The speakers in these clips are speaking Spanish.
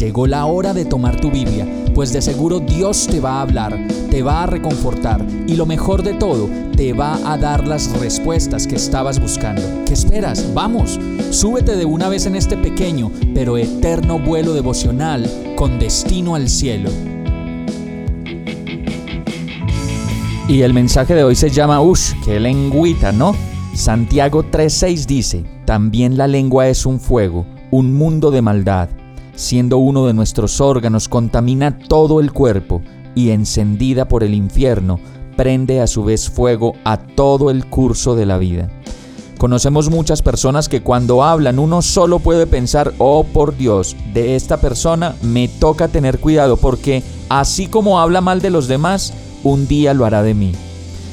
Llegó la hora de tomar tu Biblia, pues de seguro Dios te va a hablar, te va a reconfortar y lo mejor de todo, te va a dar las respuestas que estabas buscando. ¿Qué esperas? Vamos, súbete de una vez en este pequeño pero eterno vuelo devocional con destino al cielo. Y el mensaje de hoy se llama Ush, que lengüita, ¿no? Santiago 3:6 dice, también la lengua es un fuego, un mundo de maldad siendo uno de nuestros órganos, contamina todo el cuerpo y encendida por el infierno, prende a su vez fuego a todo el curso de la vida. Conocemos muchas personas que cuando hablan uno solo puede pensar, oh por Dios, de esta persona me toca tener cuidado porque así como habla mal de los demás, un día lo hará de mí.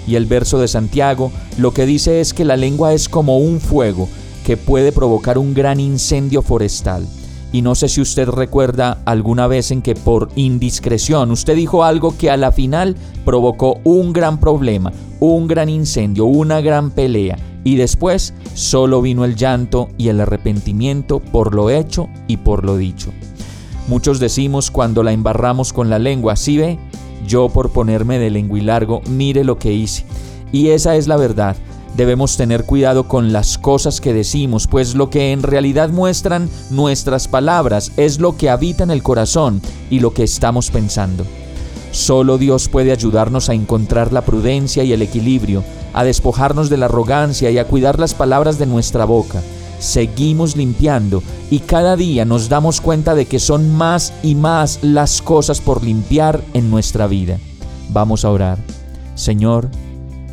Y el verso de Santiago lo que dice es que la lengua es como un fuego que puede provocar un gran incendio forestal. Y no sé si usted recuerda alguna vez en que por indiscreción usted dijo algo que a la final provocó un gran problema, un gran incendio, una gran pelea. Y después solo vino el llanto y el arrepentimiento por lo hecho y por lo dicho. Muchos decimos cuando la embarramos con la lengua, ¿sí ve? Yo por ponerme de largo, mire lo que hice. Y esa es la verdad. Debemos tener cuidado con las cosas que decimos, pues lo que en realidad muestran nuestras palabras es lo que habita en el corazón y lo que estamos pensando. Solo Dios puede ayudarnos a encontrar la prudencia y el equilibrio, a despojarnos de la arrogancia y a cuidar las palabras de nuestra boca. Seguimos limpiando y cada día nos damos cuenta de que son más y más las cosas por limpiar en nuestra vida. Vamos a orar. Señor,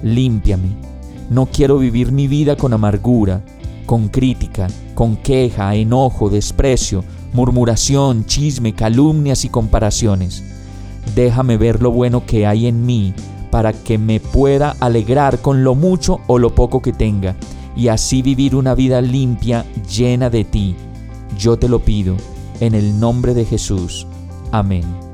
límpiame no quiero vivir mi vida con amargura, con crítica, con queja, enojo, desprecio, murmuración, chisme, calumnias y comparaciones. Déjame ver lo bueno que hay en mí para que me pueda alegrar con lo mucho o lo poco que tenga y así vivir una vida limpia, llena de ti. Yo te lo pido, en el nombre de Jesús. Amén.